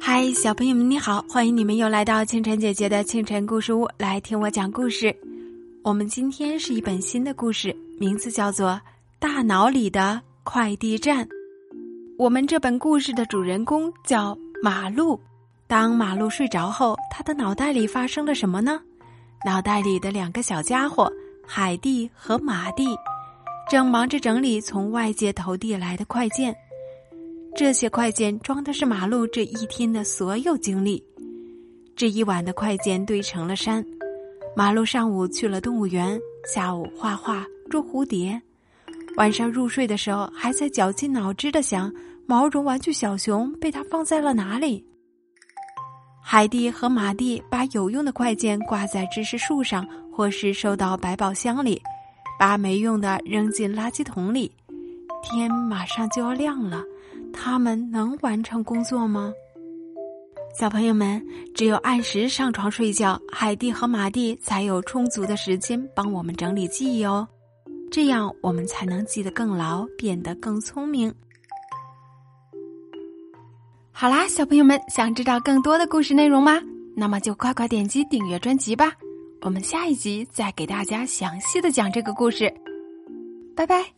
嗨，小朋友们，你好！欢迎你们又来到清晨姐姐的清晨故事屋来听我讲故事。我们今天是一本新的故事，名字叫做《大脑里的快递站》。我们这本故事的主人公叫马路。当马路睡着后，他的脑袋里发生了什么呢？脑袋里的两个小家伙海蒂和马蒂，正忙着整理从外界投递来的快件。这些快件装的是马路这一天的所有经历。这一晚的快件堆成了山。马路上午去了动物园，下午画画捉蝴蝶，晚上入睡的时候还在绞尽脑汁的想毛绒玩具小熊被他放在了哪里。海蒂和马蒂把有用的快件挂在知识树上，或是收到百宝箱里，把没用的扔进垃圾桶里。天马上就要亮了。他们能完成工作吗？小朋友们，只有按时上床睡觉，海蒂和马蒂才有充足的时间帮我们整理记忆哦。这样我们才能记得更牢，变得更聪明。好啦，小朋友们，想知道更多的故事内容吗？那么就快快点击订阅专辑吧。我们下一集再给大家详细的讲这个故事。拜拜。